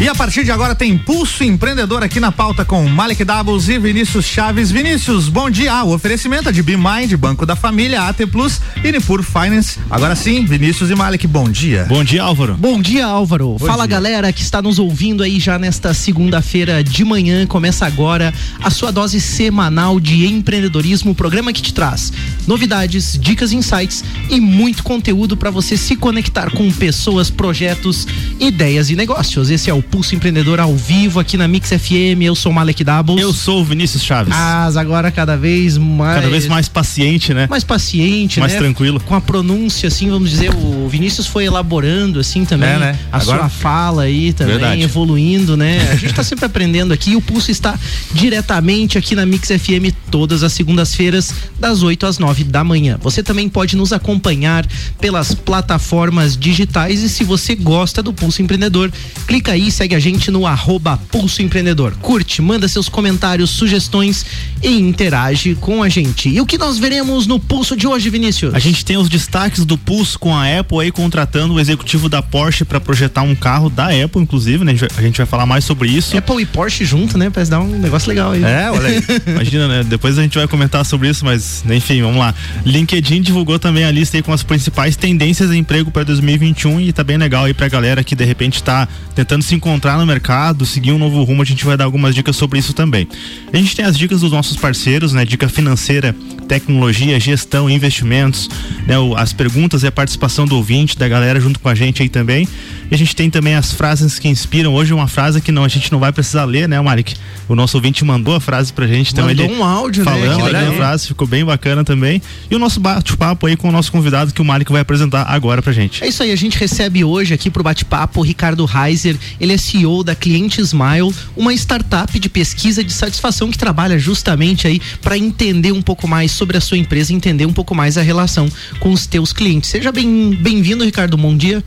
E a partir de agora tem Pulso Empreendedor aqui na pauta com Malik Doubles e Vinícius Chaves. Vinícius, bom dia. O oferecimento é de BeMind, Banco da Família, AT Plus e Nipur Finance. Agora sim, Vinícius e Malik, bom dia. Bom dia, Álvaro. Bom dia, Álvaro. Bom Fala, dia. galera que está nos ouvindo aí já nesta segunda-feira de manhã. Começa agora a sua dose semanal de empreendedorismo, o programa que te traz novidades, dicas, insights e muito conteúdo para você se conectar com pessoas, projetos, ideias e negócios. Esse é o Pulso Empreendedor ao vivo aqui na Mix FM. Eu sou o Malek Doubles. Eu sou o Vinícius Chaves. Mas agora cada vez mais. Cada vez mais paciente, né? Mais paciente, mais né? tranquilo. Com a pronúncia, assim, vamos dizer, o Vinícius foi elaborando, assim, também. É, né? A agora... sua fala aí também, Verdade. evoluindo, né? A gente está sempre aprendendo aqui e o Pulso está diretamente aqui na Mix FM todas as segundas-feiras, das 8 às 9 da manhã. Você também pode nos acompanhar pelas plataformas digitais e se você gosta do Pulso Empreendedor, clica aí, segue a gente no arroba Pulso Empreendedor. Curte, manda seus comentários, sugestões e interage com a gente. E o que nós veremos no Pulso de hoje, Vinícius? A gente tem os destaques do Pulso com a Apple aí contratando o executivo da Porsche para projetar um carro da Apple, inclusive, né? A gente, vai, a gente vai falar mais sobre isso. Apple e Porsche junto, né? Parece dar um negócio legal aí. É, olha aí. Imagina, né? Depois a gente vai comentar sobre isso, mas enfim, vamos lá. LinkedIn divulgou também a lista aí com as principais tendências de emprego para 2021 e tá bem legal aí pra galera que de repente tá tentando se encontrar no mercado, seguir um novo rumo, a gente vai dar algumas dicas sobre isso também. A gente tem as dicas dos nossos parceiros, né? Dica financeira, tecnologia, gestão, investimentos, né? As perguntas e a participação do ouvinte, da galera junto com a gente aí também. E a gente tem também as frases que inspiram. Hoje uma frase que não, a gente não vai precisar ler, né, Malik? O nosso ouvinte mandou a frase pra gente, então mandou ele um áudio, falando né? Falando a frase, ficou bem bacana também. E o nosso bate-papo aí com o nosso convidado que o Malik vai apresentar agora pra gente. É isso aí, a gente recebe hoje aqui pro bate-papo o Ricardo Reiser, ele é CEO da Cliente Smile, uma startup de pesquisa de satisfação que trabalha justamente aí para entender um pouco mais sobre a sua empresa, entender um pouco mais a relação com os teus clientes. Seja bem bem-vindo, Ricardo. Bom dia.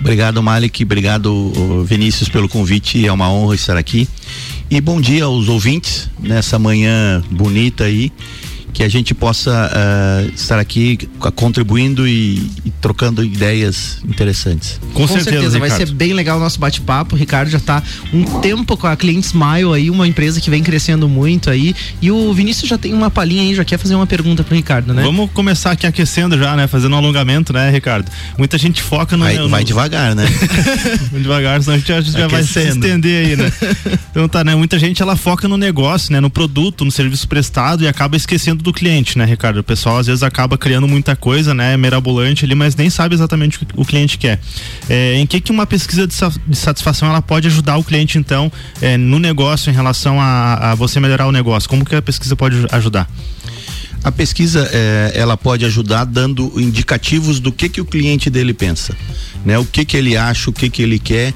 Obrigado, Malik. Obrigado, Vinícius, pelo convite. É uma honra estar aqui. E bom dia aos ouvintes nessa manhã bonita aí que a gente possa uh, estar aqui contribuindo e, e, trocando ideias interessantes. Com, com certeza, certeza vai ser bem legal o nosso bate-papo. O Ricardo já está um tempo com a Cliente Smile aí, uma empresa que vem crescendo muito aí. E o Vinícius já tem uma palhinha aí, já quer fazer uma pergunta pro Ricardo, né? Vamos começar aqui aquecendo já, né? Fazendo um alongamento, né, Ricardo? Muita gente foca no. Vai, no... vai devagar, né? devagar, senão a gente já, já vai se estender aí, né? Então tá, né? Muita gente ela foca no negócio, né? No produto, no serviço prestado e acaba esquecendo do cliente, né, Ricardo? O pessoal às vezes acaba criando muita coisa, né, mirabolante ali, mas nem sabe exatamente o que o cliente quer. É, em que que uma pesquisa de, satisfação ela pode ajudar o cliente então é, no negócio em relação a, a, você melhorar o negócio? Como que a pesquisa pode ajudar? A pesquisa é, ela pode ajudar dando indicativos do que que o cliente dele pensa, né? O que que ele acha, o que que ele quer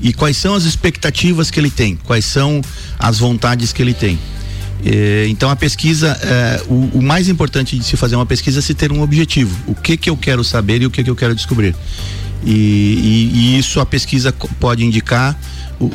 e quais são as expectativas que ele tem, quais são as vontades que ele tem. É, então a pesquisa, é, o, o, mais importante de se fazer uma pesquisa é se ter um objetivo. O que que eu quero saber e o que que eu quero descobrir. E, e, e isso a pesquisa pode indicar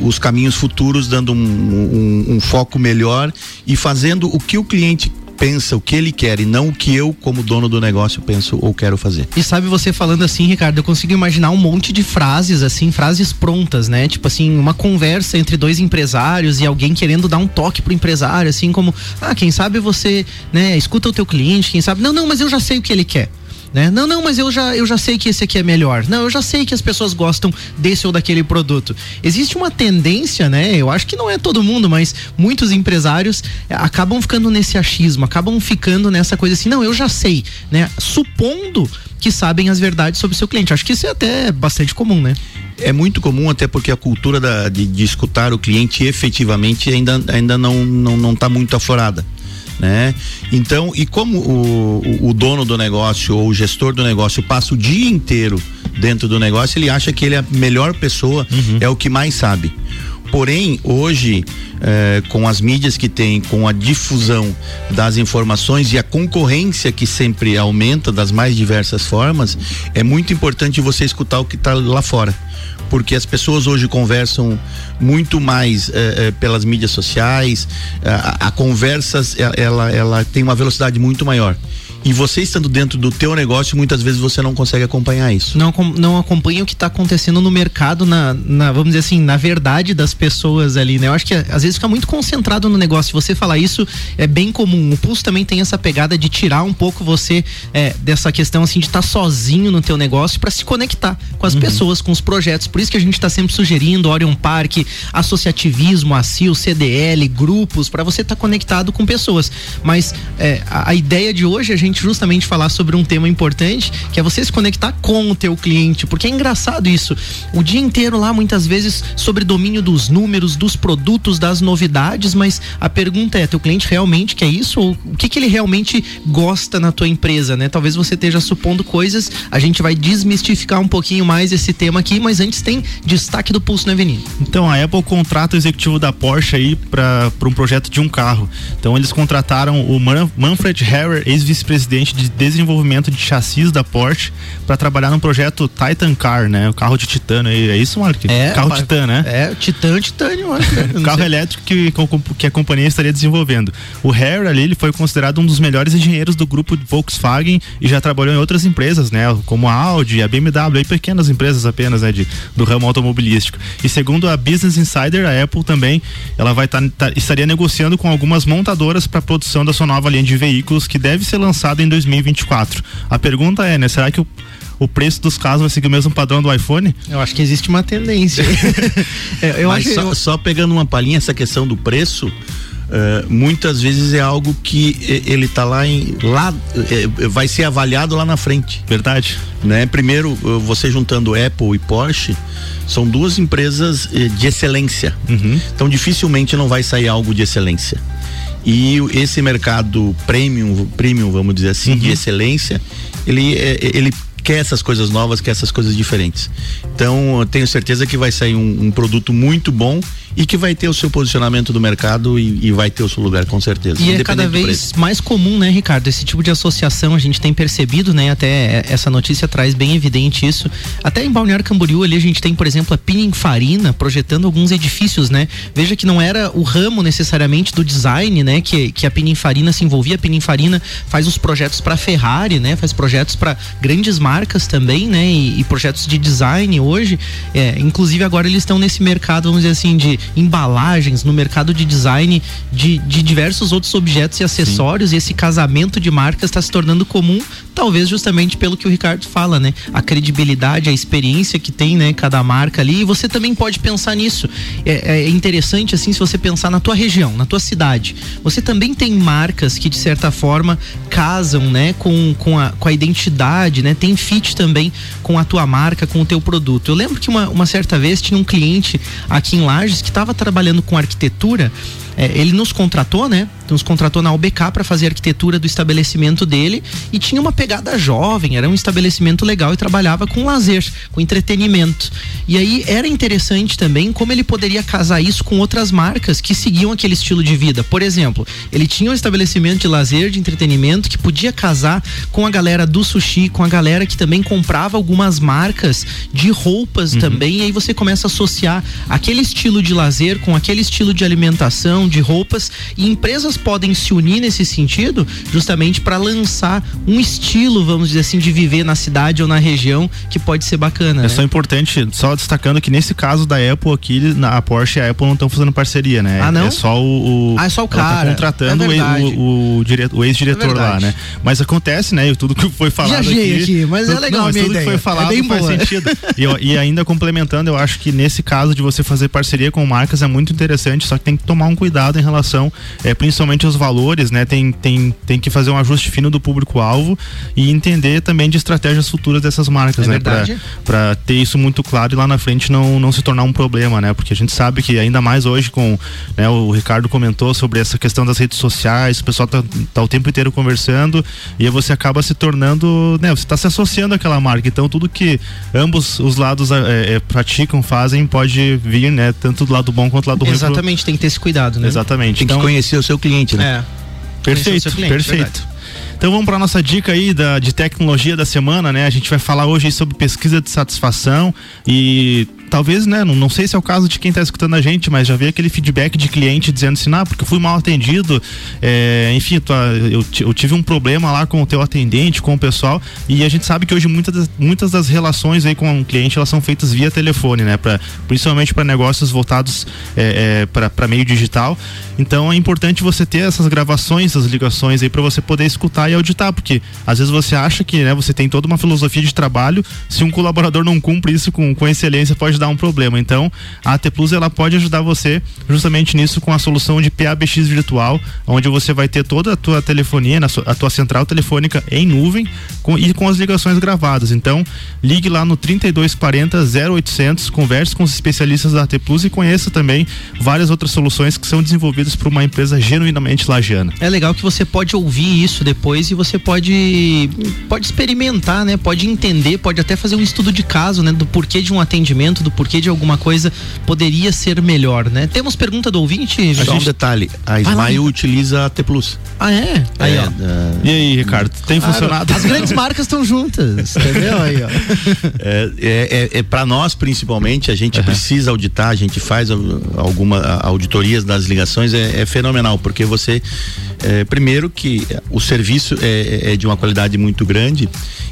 os caminhos futuros, dando um, um, um, foco melhor e fazendo o que o cliente pensa o que ele quer e não o que eu, como dono do negócio, penso ou quero fazer. E sabe você falando assim, Ricardo, eu consigo imaginar um monte de frases, assim, frases prontas, né? Tipo assim, uma conversa entre dois empresários e alguém querendo dar um toque pro empresário, assim como, ah, quem sabe você, né, escuta o teu cliente, quem sabe, não, não, mas eu já sei o que ele quer né? Não, não, mas eu já, eu já sei que esse aqui é melhor. Não, eu já sei que as pessoas gostam desse ou daquele produto. Existe uma tendência, né? Eu acho que não é todo mundo, mas muitos empresários eh, acabam ficando nesse achismo, acabam ficando nessa coisa assim, não, eu já sei, né? Supondo que sabem as verdades sobre o seu cliente. Acho que isso é até bastante comum, né? É muito comum, até porque a cultura da, de, de, escutar o cliente efetivamente ainda, ainda não, não, não tá muito aflorada né? Então, e como o, o, dono do negócio ou o gestor do negócio passa o dia inteiro dentro do negócio, ele acha que ele é a melhor pessoa, uhum. é o que mais sabe. Porém, hoje, eh, com as mídias que tem, com a difusão das informações e a concorrência que sempre aumenta das mais diversas formas, é muito importante você escutar o que está lá fora porque as pessoas hoje conversam muito mais eh, eh, pelas mídias sociais, a, a conversa ela, ela tem uma velocidade muito maior. E você estando dentro do teu negócio, muitas vezes você não consegue acompanhar isso. Não, não acompanha o que está acontecendo no mercado, na, na, vamos dizer assim, na verdade das pessoas ali, né? Eu acho que às vezes fica muito concentrado no negócio. Você falar isso é bem comum. O Pulso também tem essa pegada de tirar um pouco você é, dessa questão assim de estar tá sozinho no teu negócio para se conectar com as uhum. pessoas, com os projetos. Por isso que a gente está sempre sugerindo Orion Park, associativismo, ACIL, CDL, grupos, para você estar tá conectado com pessoas. Mas é, a, a ideia de hoje é a gente justamente falar sobre um tema importante, que é você se conectar com o teu cliente, porque é engraçado isso. O dia inteiro lá, muitas vezes, sobre domínio dos números, dos produtos, das novidades, mas a pergunta é, teu cliente realmente quer isso? Ou o que, que ele realmente gosta na tua empresa, né? Talvez você esteja supondo coisas, a gente vai desmistificar um pouquinho mais esse tema aqui, mas antes tem destaque do Pulso na Avenida. Então, a Apple contrata o executivo da Porsche aí para um projeto de um carro. Então, eles contrataram o Manfred Harrer, ex-vice-presidente de desenvolvimento de chassis da Porsche, para trabalhar no projeto Titan Car, né? O carro de titânio aí. É isso, Mark? É. Carro Titan, né? É, Titan, Titânio, carro sei. elétrico que, que a companhia estaria desenvolvendo. O Harrer ali, ele foi considerado um dos melhores engenheiros do grupo Volkswagen e já trabalhou em outras empresas, né? Como a Audi, a BMW, e pequenas empresas apenas, né? De, do ramo automobilístico. E segundo a Business Insider, a Apple também, ela vai tá, tá, estaria negociando com algumas montadoras para a produção da sua nova linha de veículos que deve ser lançada em 2024. A pergunta é, né? Será que o o preço dos carros vai seguir o mesmo padrão do iPhone? Eu acho que existe uma tendência. é, eu Mas acho, só, eu... só pegando uma palhinha essa questão do preço, Uh, muitas vezes é algo que ele está lá em lá é, vai ser avaliado lá na frente verdade né primeiro você juntando Apple e Porsche são duas empresas eh, de excelência uhum. então dificilmente não vai sair algo de excelência e esse mercado premium premium vamos dizer assim uhum. de excelência ele ele quer essas coisas novas, quer essas coisas diferentes. Então, eu tenho certeza que vai sair um, um produto muito bom e que vai ter o seu posicionamento do mercado e, e vai ter o seu lugar, com certeza. E é cada vez mais comum, né, Ricardo? Esse tipo de associação a gente tem percebido, né? Até essa notícia traz bem evidente isso. Até em Balneário Camboriú ali a gente tem, por exemplo, a Pininfarina projetando alguns edifícios, né? Veja que não era o ramo necessariamente do design, né? Que, que a Pininfarina se envolvia. A Pininfarina faz os projetos para Ferrari, né? Faz projetos para grandes marcas também, né? E, e projetos de design hoje. É, inclusive agora eles estão nesse mercado, vamos dizer assim, de embalagens, no mercado de design de, de diversos outros objetos e acessórios, Sim. e esse casamento de marcas está se tornando comum, talvez justamente pelo que o Ricardo fala, né? A credibilidade, a experiência que tem, né, cada marca ali, e você também pode pensar nisso. É, é interessante, assim, se você pensar na tua região, na tua cidade. Você também tem marcas que, de certa forma, casam, né, com, com, a, com a identidade, né? Tem fit também com a tua marca, com o teu produto. Eu lembro que uma, uma certa vez tinha um cliente aqui em Lages que estava trabalhando com arquitetura, é, ele nos contratou, né? Nos contratou na UBK para fazer a arquitetura do estabelecimento dele e tinha uma pegada jovem, era um estabelecimento legal e trabalhava com lazer, com entretenimento. E aí era interessante também como ele poderia casar isso com outras marcas que seguiam aquele estilo de vida. Por exemplo, ele tinha um estabelecimento de lazer, de entretenimento que podia casar com a galera do sushi, com a galera que também comprava algumas marcas de roupas uhum. também. E aí você começa a associar aquele estilo de lazer com aquele estilo de alimentação, de roupas e empresas podem se unir nesse sentido justamente para lançar um estilo, vamos dizer assim, de viver na cidade ou na região que pode ser bacana. É né? só importante, só destacando que nesse caso da Apple aqui, na, a Porsche e a Apple não estão fazendo parceria, né? Ah, não? É só o. o ah, é só o tá cara. Tá contratando é o, o, ex-diretor é lá, né? Mas acontece, né? E tudo que foi falado aqui, aqui. Mas é tudo, é legal não, mas tudo ideia. que foi falado é faz boa. sentido. e, e ainda complementando, eu acho que nesse caso de você fazer parceria com marcas é muito interessante, só que tem que tomar um cuidado em relação, é, principalmente os valores, né? Tem, tem, tem que fazer um ajuste fino do público-alvo e entender também de estratégias futuras dessas marcas, é né? Para ter isso muito claro e lá na frente não, não se tornar um problema, né? Porque a gente sabe que ainda mais hoje com, né, o Ricardo comentou sobre essa questão das redes sociais, o pessoal tá, tá o tempo inteiro conversando e aí você acaba se tornando, né? Você está se associando àquela marca, então tudo que ambos os lados é, praticam, fazem, pode vir, né? Tanto do lado bom quanto do lado ruim. Exatamente, pro... tem que ter esse cuidado, né? Exatamente. Tem então, que conhecer o seu cliente, né? É. Perfeito, cliente, perfeito. Verdade. Então vamos para nossa dica aí da, de tecnologia da semana, né? A gente vai falar hoje sobre pesquisa de satisfação e talvez, né, não, não sei se é o caso de quem está escutando a gente, mas já veio aquele feedback de cliente dizendo assim, ah, porque eu fui mal atendido, é, enfim, eu, eu tive um problema lá com o teu atendente, com o pessoal, e a gente sabe que hoje muitas das, muitas das relações aí com o cliente, elas são feitas via telefone, né, pra, principalmente para negócios voltados é, é, para meio digital, então é importante você ter essas gravações, essas ligações aí para você poder escutar e auditar, porque às vezes você acha que, né, você tem toda uma filosofia de trabalho, se um colaborador não cumpre isso com, com excelência, pode dar um problema. Então, a AT Plus ela pode ajudar você justamente nisso com a solução de PABX virtual, onde você vai ter toda a tua telefonia, a tua central telefônica em nuvem com, e com as ligações gravadas. Então, ligue lá no 3240 0800, converse com os especialistas da AT Plus e conheça também várias outras soluções que são desenvolvidas por uma empresa genuinamente lagiana. É legal que você pode ouvir isso depois e você pode pode experimentar, né? Pode entender, pode até fazer um estudo de caso, né, do porquê de um atendimento, do porquê de alguma coisa poderia ser melhor, né? Temos pergunta do ouvinte? Só um detalhe, a Smile utiliza a T Plus. Ah, é? Aí, é, ó. Uh... E aí, Ricardo, tem claro, funcionado? As grandes marcas estão juntas, entendeu? Aí, ó. É, é, é, é para nós, principalmente, a gente uhum. precisa auditar, a gente faz algumas auditorias das ligações, é, é fenomenal, porque você, é, primeiro que o serviço é, é de uma qualidade muito grande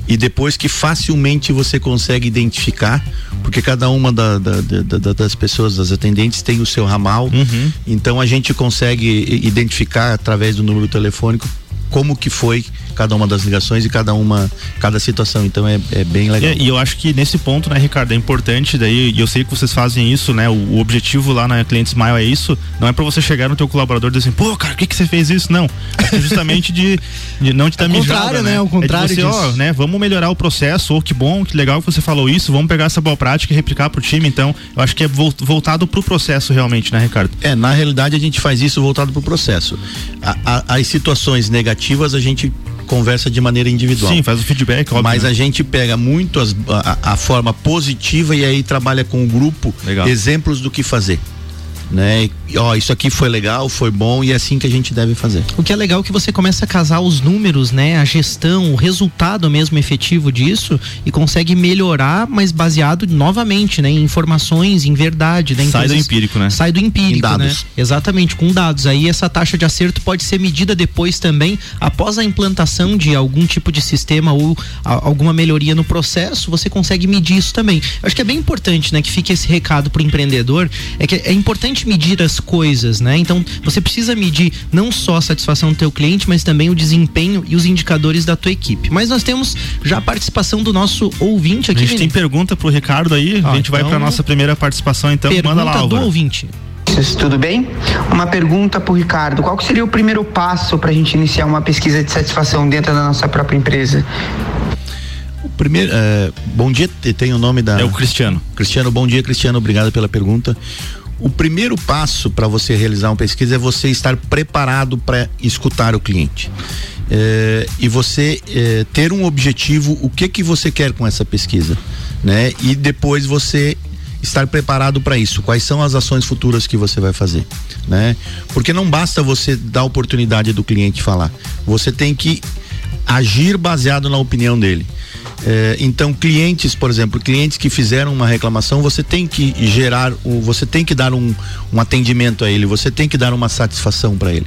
e depois que facilmente você consegue identificar, porque cada uma da, da, da, das pessoas, das atendentes, tem o seu ramal, uhum. então a gente consegue identificar através do número telefônico como que foi cada uma das ligações e cada uma, cada situação. Então é, é bem legal. E, e, eu acho que nesse ponto, né, Ricardo, é importante daí, e eu sei que vocês fazem isso, né? O, o objetivo lá na Cliente Smile é isso, não é para você chegar no teu colaborador e dizer assim, pô, cara, por que que você fez isso? Não. É justamente de, de não te dar é mijada, né? né? O contrário é de você, ó, né, vamos melhorar o processo, ou que bom, que legal que você falou isso, vamos pegar essa boa prática e replicar pro time, então, eu acho que é voltado pro processo realmente, né, Ricardo? É, na realidade a gente faz isso voltado pro processo. A, a, as situações negativas a gente conversa de maneira individual. Sim, faz o feedback, óbvio. Mas né? a gente pega muito as, a, a, forma positiva e aí trabalha com o grupo Legal. exemplos do que fazer né? E, ó, isso aqui foi legal, foi bom e é assim que a gente deve fazer. O que é legal é que você começa a casar os números, né? A gestão, o resultado mesmo efetivo disso e consegue melhorar, mas baseado novamente, né? Em informações, em verdade, né? Sai do empírico, né? Sai do empírico, dados. né? Exatamente, com dados. Aí essa taxa de acerto pode ser medida depois também, após a implantação de algum tipo de sistema ou a, alguma melhoria no processo, você consegue medir isso também. Eu acho que é bem importante, né? Que fique esse recado pro empreendedor, é que é importante importante medir as coisas, né? Então, você precisa medir não só a satisfação do teu cliente, mas também o desempenho e os indicadores da tua equipe. Mas nós temos já a participação do nosso ouvinte aqui. A gente tem pergunta pro Ricardo aí, ah, a gente então, vai para nossa primeira participação, então pergunta manda lá, Álvaro. do ouvinte. Tudo bem? Uma pergunta para o Ricardo: qual seria o primeiro passo para a gente iniciar uma pesquisa de satisfação dentro da nossa própria empresa? O primeiro, é, bom dia, tem o nome da. É o Cristiano. Cristiano, bom dia, Cristiano, obrigado pela pergunta. O primeiro passo para você realizar uma pesquisa é você estar preparado para escutar o cliente. É, e você é, ter um objetivo, o que que você quer com essa pesquisa, né? E depois você estar preparado para isso. Quais são as ações futuras que você vai fazer, né? Porque não basta você dar oportunidade do cliente falar. Você tem que agir baseado na opinião dele. É, então, clientes, por exemplo, clientes que fizeram uma reclamação, você tem que gerar, o, você tem que dar um, um atendimento a ele, você tem que dar uma satisfação para ele.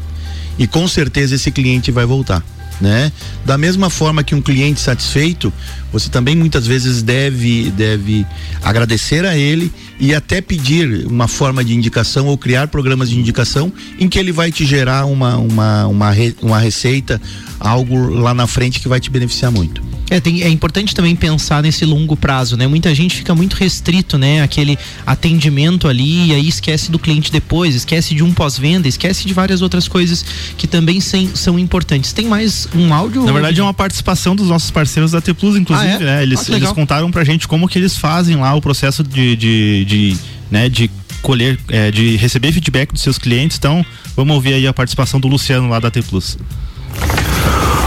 E com certeza esse cliente vai voltar. Né? Da mesma forma que um cliente satisfeito, você também muitas vezes deve deve agradecer a ele e até pedir uma forma de indicação ou criar programas de indicação em que ele vai te gerar uma uma uma, uma receita, algo lá na frente que vai te beneficiar muito. É, tem, é importante também pensar nesse longo prazo, né? Muita gente fica muito restrito, né? Aquele atendimento ali e aí esquece do cliente depois, esquece de um pós-venda, esquece de várias outras coisas que também sem, são importantes. Tem mais um áudio? Na verdade é uma participação dos nossos parceiros da T Plus, inclusive, ah, é? né? Eles, ah, eles contaram pra gente como que eles fazem lá o processo de, de, de né, de colher, é, de receber feedback dos seus clientes. Então, vamos ouvir aí a participação do Luciano lá da T Plus.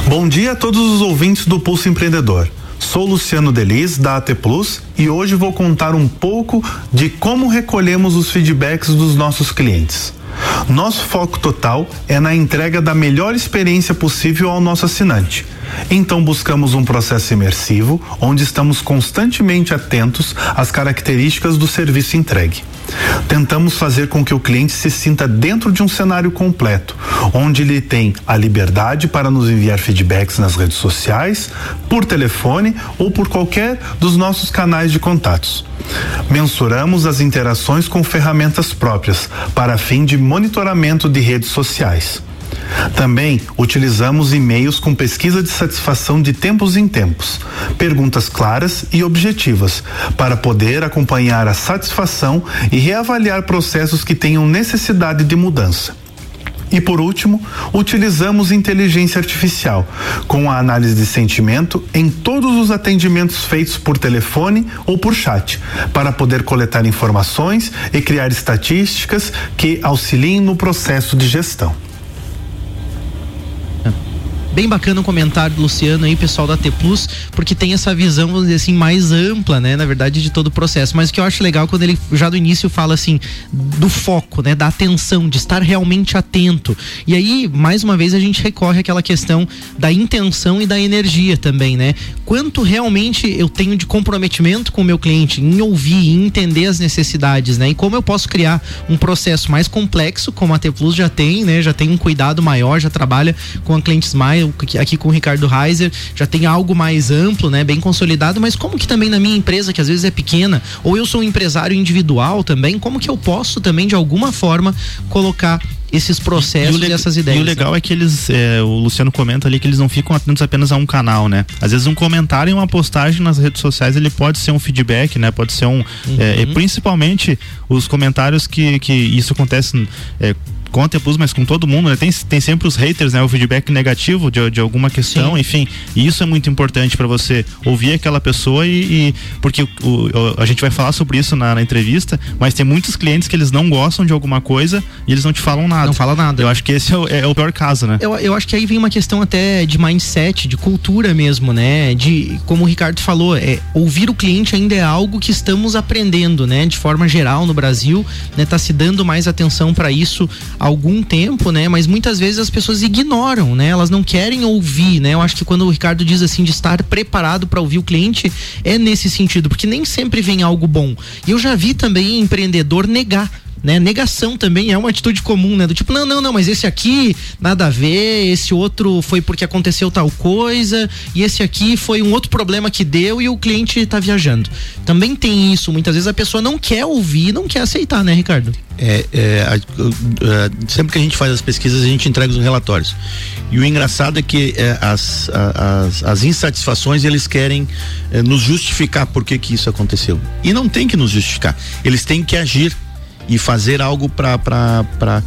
Bom dia a todos os ouvintes do Pulso Empreendedor. Sou Luciano Delis, da AT Plus, e hoje vou contar um pouco de como recolhemos os feedbacks dos nossos clientes. Nosso foco total é na entrega da melhor experiência possível ao nosso assinante. Então buscamos um processo imersivo onde estamos constantemente atentos às características do serviço entregue. Tentamos fazer com que o cliente se sinta dentro de um cenário completo, onde ele tem a liberdade para nos enviar feedbacks nas redes sociais, por telefone ou por qualquer dos nossos canais de contatos. Mensuramos as interações com ferramentas próprias para fim de monitoramento de redes sociais. Também utilizamos e-mails com pesquisa de satisfação de tempos em tempos, perguntas claras e objetivas, para poder acompanhar a satisfação e reavaliar processos que tenham necessidade de mudança. E por último, utilizamos inteligência artificial, com a análise de sentimento em todos os atendimentos feitos por telefone ou por chat, para poder coletar informações e criar estatísticas que auxiliem no processo de gestão. Bem bacana o comentário do Luciano aí, pessoal da T Plus, porque tem essa visão, vamos dizer assim, mais ampla, né, na verdade, de todo o processo. Mas o que eu acho legal quando ele já do início fala assim do foco, né, da atenção, de estar realmente atento. E aí, mais uma vez, a gente recorre àquela questão da intenção e da energia também, né? Quanto realmente eu tenho de comprometimento com o meu cliente em ouvir, em entender as necessidades, né? E como eu posso criar um processo mais complexo, como a T Plus já tem, né? Já tem um cuidado maior, já trabalha com clientes mais aqui com o Ricardo Reiser, já tem algo mais amplo, né, bem consolidado, mas como que também na minha empresa, que às vezes é pequena, ou eu sou um empresário individual também, como que eu posso também de alguma forma colocar esses processos e, e, essas ideias. E o legal né? é que eles, é, o Luciano comenta ali que eles não ficam atentos apenas a um canal, né? Às vezes um comentário e uma postagem nas redes sociais ele pode ser um feedback, né? Pode ser um, uhum. é, e principalmente os comentários que, que isso acontece é, com a Plus, mas com todo mundo, né? Tem, tem sempre os haters, né? O feedback negativo de, de alguma questão, Sim. enfim. E isso é muito importante para você ouvir aquela pessoa e, e porque o, o, a gente vai falar sobre isso na, na, entrevista, mas tem muitos clientes que eles não gostam de alguma coisa e eles não te falam nada. Não fala nada. Eu acho que esse é o, é o pior caso, né? Eu, eu acho que aí vem uma questão até de mindset, de cultura mesmo, né? De, como o Ricardo falou, é, ouvir o cliente ainda é algo que estamos aprendendo, né? De forma geral no Brasil, né? Tá se dando mais atenção para isso algum tempo, né? Mas muitas vezes as pessoas ignoram, né? Elas não querem ouvir, né? Eu acho que quando o Ricardo diz assim de estar preparado para ouvir o cliente, é nesse sentido, porque nem sempre vem algo bom. E eu já vi também empreendedor negar né? Negação também é uma atitude comum, né? Do tipo, não, não, não, mas esse aqui nada a ver, esse outro foi porque aconteceu tal coisa, e esse aqui foi um outro problema que deu e o cliente está viajando. Também tem isso, muitas vezes a pessoa não quer ouvir, não quer aceitar, né, Ricardo? É, é a, a, a, sempre que a gente faz as pesquisas, a gente entrega os relatórios. E o engraçado é que é, as, as, as, insatisfações eles querem é, nos justificar por que, que isso aconteceu. E não tem que nos justificar. Eles têm que agir e fazer algo para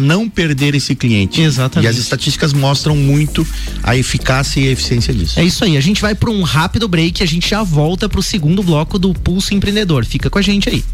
não perder esse cliente. Exatamente. E as estatísticas mostram muito a eficácia e a eficiência disso. É isso aí. A gente vai para um rápido break e a gente já volta para o segundo bloco do Pulso Empreendedor. Fica com a gente aí.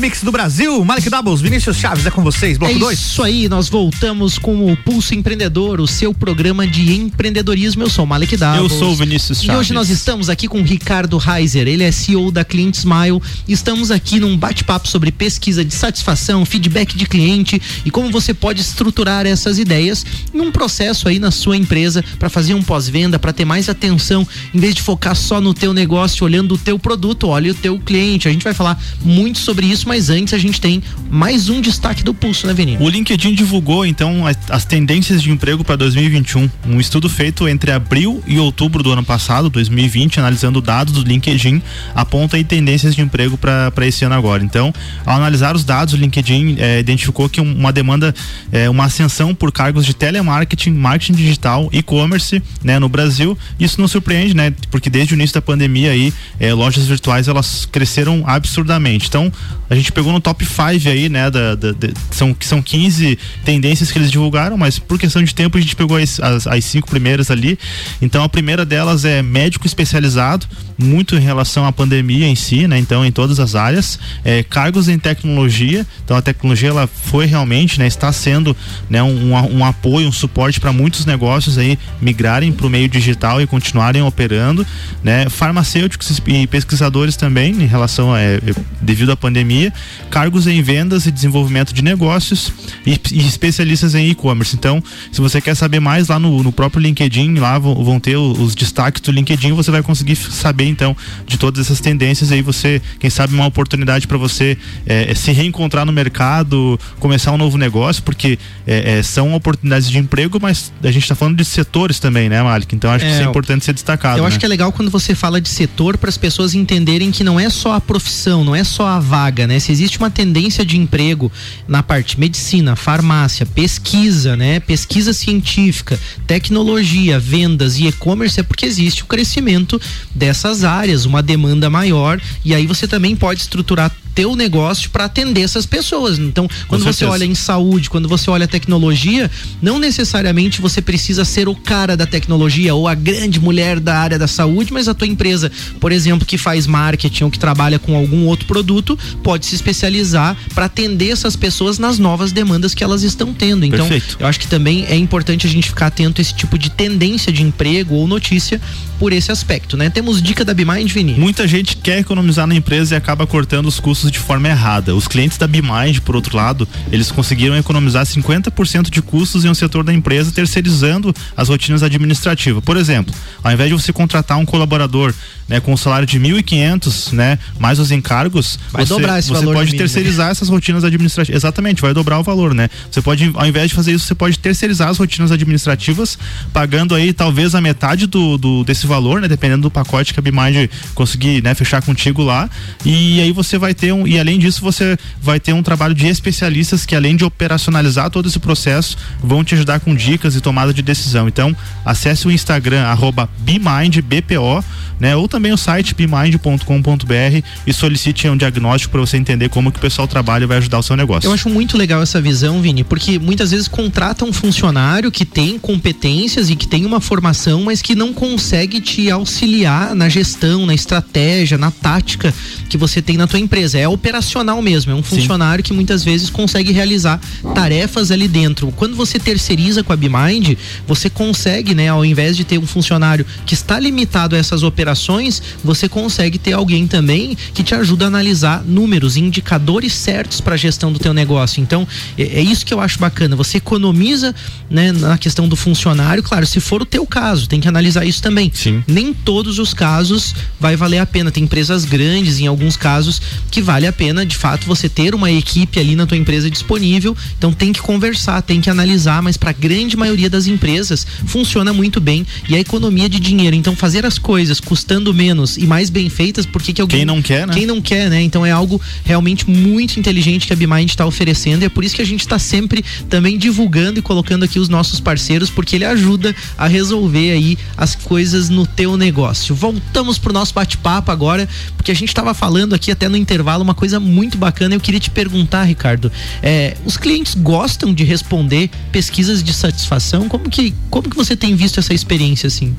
Mix do Brasil. Malik Doubles, Vinícius Chaves é com vocês, bloco 2. É isso aí, nós voltamos com o Pulso Empreendedor, o seu programa de empreendedorismo. Eu sou o Malik Doubles. Eu sou o Vinícius Chaves. E hoje nós estamos aqui com o Ricardo Reiser, ele é CEO da Client Smile. Estamos aqui num bate-papo sobre pesquisa de satisfação, feedback de cliente e como você pode estruturar essas ideias num processo aí na sua empresa para fazer um pós-venda, para ter mais atenção, em vez de focar só no teu negócio, olhando o teu produto, olha o teu cliente. A gente vai falar muito sobre isso, mas antes a gente tem mais um destaque do pulso, né, Vini? O LinkedIn divulgou então as, as tendências de emprego para 2021. Um estudo feito entre abril e outubro do ano passado, 2020, analisando dados do LinkedIn, aponta aí tendências de emprego para esse ano agora. Então, ao analisar os dados, o LinkedIn é, identificou que uma demanda, é, uma ascensão por cargos de telemarketing, marketing digital, e-commerce, né, no Brasil. Isso não surpreende, né? Porque desde o início da pandemia aí, é, lojas virtuais elas cresceram absurdamente. Então, a gente pegou no top 5 aí, né? Da, da, da, são, são 15 tendências que eles divulgaram, mas por questão de tempo a gente pegou as, as, as cinco primeiras ali. Então a primeira delas é médico especializado, muito em relação à pandemia em si, né? Então em todas as áreas. É, cargos em tecnologia, então a tecnologia ela foi realmente, né? Está sendo né, um, um apoio, um suporte para muitos negócios aí migrarem para o meio digital e continuarem operando, né? Farmacêuticos e pesquisadores também em relação a, é, devido à pandemia cargos em vendas e desenvolvimento de negócios e, e especialistas em e-commerce. Então, se você quer saber mais lá no, no próprio LinkedIn, lá vão, vão ter os, os destaques do LinkedIn, você vai conseguir saber então de todas essas tendências aí você, quem sabe, uma oportunidade para você é, se reencontrar no mercado, começar um novo negócio, porque é, é, são oportunidades de emprego, mas a gente está falando de setores também, né, Malik? Então acho que isso é importante ser destacado. Eu né? acho que é legal quando você fala de setor para as pessoas entenderem que não é só a profissão, não é só a vaga, né? Se existe uma tendência de emprego na parte medicina, farmácia, pesquisa, né? Pesquisa científica, tecnologia, vendas e e-commerce é porque existe o crescimento dessas áreas, uma demanda maior e aí você também pode estruturar teu negócio para atender essas pessoas. Então, quando você olha em saúde, quando você olha tecnologia, não necessariamente você precisa ser o cara da tecnologia ou a grande mulher da área da saúde, mas a tua empresa, por exemplo, que faz marketing ou que trabalha com algum outro produto, pode se especializar para atender essas pessoas nas novas demandas que elas estão tendo. Então, Perfeito. eu acho que também é importante a gente ficar atento a esse tipo de tendência de emprego ou notícia por esse aspecto, né? Temos dica da Bimind, Vini? Muita gente quer economizar na empresa e acaba cortando os custos de forma errada. Os clientes da Bimind, por outro lado, eles conseguiram economizar 50% de custos em um setor da empresa terceirizando as rotinas administrativas. Por exemplo, ao invés de você contratar um colaborador né, com um salário de 1.500, né, mais os encargos, Vai você, dobrar esse você valor pode de terceirizar essas rotinas administrativas. Exatamente, vai dobrar o valor, né? Você pode, ao invés de fazer isso, você pode terceirizar as rotinas administrativas, pagando aí talvez a metade do, do desse valor, né, dependendo do pacote que a Bimind conseguir, né, fechar contigo lá. E aí você vai ter um e além disso você vai ter um trabalho de especialistas que além de operacionalizar todo esse processo, vão te ajudar com dicas e tomada de decisão. Então, acesse o Instagram arroba BMindBPO, né, ou também o site bmind.com.br e solicite um diagnóstico para você entender como que o pessoal trabalha e vai ajudar o seu negócio. Eu acho muito legal essa visão, Vini, porque muitas vezes contrata um funcionário que tem competências e que tem uma formação, mas que não consegue te auxiliar na gestão, na estratégia, na tática que você tem na tua empresa. É operacional mesmo, é um funcionário Sim. que muitas vezes consegue realizar tarefas ali dentro. Quando você terceiriza com a BeMind, você consegue, né, ao invés de ter um funcionário que está limitado a essas operações, você consegue ter alguém também que te ajuda a analisar números, indicadores certos para a gestão do teu negócio. Então, é, é, isso que eu acho bacana. Você economiza, né, na questão do funcionário, claro, se for o teu caso, tem que analisar isso também. Sim. Nem todos os casos vai valer a pena. Tem empresas grandes, em alguns casos, que vale a pena, de fato, você ter uma equipe ali na tua empresa disponível. Então tem que conversar, tem que analisar, mas para a grande maioria das empresas funciona muito bem e a economia de dinheiro. Então fazer as coisas custando menos e mais bem feitas, porque que alguém quem não quer, né? Quem não quer, né? Então é algo realmente muito inteligente que a BeMind está oferecendo e é por isso que a gente está sempre também divulgando e colocando aqui os nossos parceiros, porque ele ajuda a resolver aí as coisas no teu negócio. Voltamos pro nosso bate-papo agora, porque a gente estava falando aqui até no intervalo uma coisa muito bacana. Eu queria te perguntar, Ricardo, é, os clientes gostam de responder pesquisas de satisfação? Como que, como que você tem visto essa experiência assim?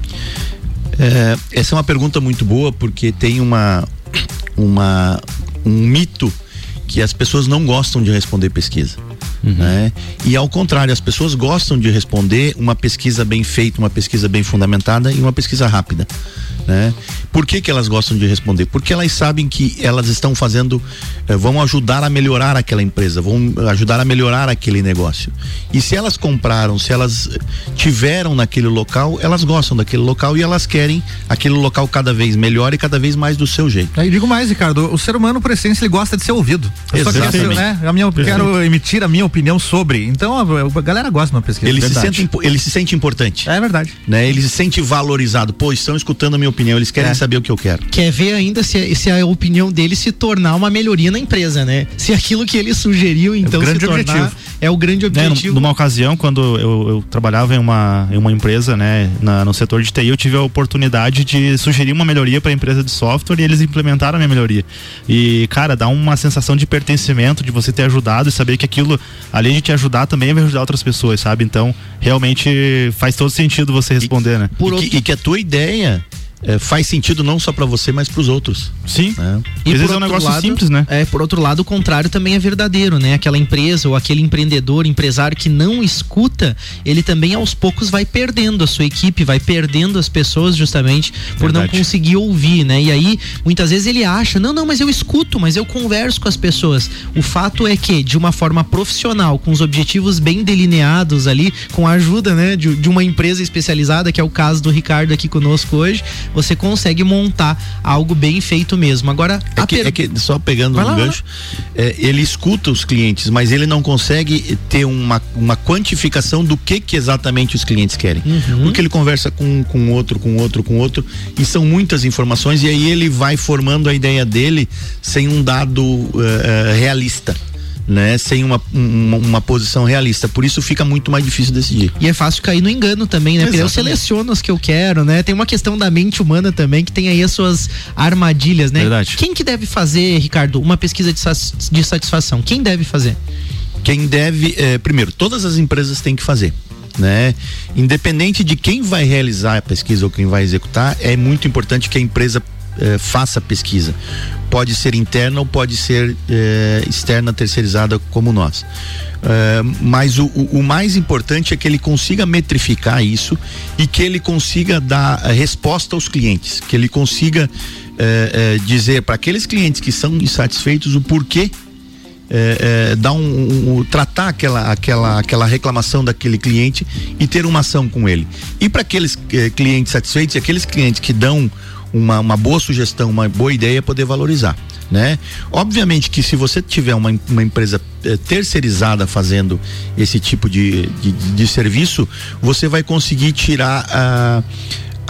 É, essa é uma pergunta muito boa porque tem uma, uma um mito que as pessoas não gostam de responder pesquisa. Uhum. Né? E ao contrário, as pessoas gostam de responder uma pesquisa bem feita, uma pesquisa bem fundamentada e uma pesquisa rápida. Né? Por que, que elas gostam de responder? Porque elas sabem que elas estão fazendo, eh, vão ajudar a melhorar aquela empresa, vão ajudar a melhorar aquele negócio. E se elas compraram, se elas tiveram naquele local, elas gostam daquele local e elas querem aquele local cada vez melhor e cada vez mais do seu jeito. Aí digo mais, Ricardo, o ser humano, por essência, ele gosta de ser ouvido. Eu Exatamente. Quero, né? a minha, quero emitir a minha opinião sobre. Então a, a galera gosta de uma pesquisa. Ele se, sente, ele se sente importante. É verdade. Né? Ele se sente valorizado. Pô, estão escutando a minha opinião, eles querem é. saber o que eu quero. Quer ver ainda se, se a opinião dele se tornar uma melhoria na empresa, né? Se aquilo que ele sugeriu, então, é o então, grande se tornar, objetivo. é o grande objetivo. Né, numa ocasião, quando eu, eu, trabalhava em uma, em uma empresa, né, na, no setor de TI, eu tive a oportunidade de sugerir uma melhoria para a empresa de software e eles implementaram a minha melhoria. E, cara, dá uma sensação de pertencimento, de você ter ajudado e saber que aquilo, além de te ajudar, também vai ajudar outras pessoas, sabe? Então, realmente faz todo sentido você responder, e, né? E, que, e que a tua ideia é, faz sentido não só para você, mas para os outros. Sim. Né? E por é um negócio lado, simples, né? É, por outro lado, o contrário também é verdadeiro, né? Aquela empresa ou aquele empreendedor, empresário que não escuta, ele também aos poucos vai perdendo a sua equipe, vai perdendo as pessoas justamente por Verdade. não conseguir ouvir, né? E aí, muitas vezes ele acha, não, não, mas eu escuto, mas eu converso com as pessoas. O fato é que, de uma forma profissional, com os objetivos bem delineados ali, com a ajuda, né, de, de uma empresa especializada, que é o caso do Ricardo aqui conosco hoje, você consegue montar algo bem feito mesmo. Agora, é que, per... é que só pegando Vai um lá, gancho, é, ele escuta os clientes, mas ele não consegue ter uma, uma quantificação do que, que exatamente os clientes querem. Uhum. Porque ele conversa com, com outro, com outro, com outro, e são muitas informações, e aí ele vai formando a ideia dele sem um dado uh, realista né? Sem uma, uma, uma, posição realista. Por isso fica muito mais difícil decidir. E é fácil cair no engano também, né? Porque eu seleciono os que eu quero, né? Tem uma questão da mente humana também que tem aí as suas armadilhas, né? Verdade. Quem que deve fazer, Ricardo, uma pesquisa de, de satisfação? Quem deve fazer? Quem deve, é, primeiro, todas as empresas têm que fazer. Né? Independente de quem vai realizar a pesquisa ou quem vai executar, é muito importante que a empresa eh, faça pesquisa. Pode ser interna ou pode ser eh, externa, terceirizada como nós. Eh, mas o, o, mais importante é que ele consiga metrificar isso e que ele consiga dar resposta aos clientes, que ele consiga dizer para aqueles clientes que são insatisfeitos o porquê dar um, um, tratar aquela, aquela, aquela reclamação daquele cliente e ter uma ação com ele. E para aqueles clientes satisfeitos, aqueles clientes que dão uma, uma boa sugestão, uma boa ideia, poder valorizar. Né? Obviamente que se você tiver uma, uma empresa eh, terceirizada fazendo esse tipo de, de, de, serviço, você vai conseguir tirar a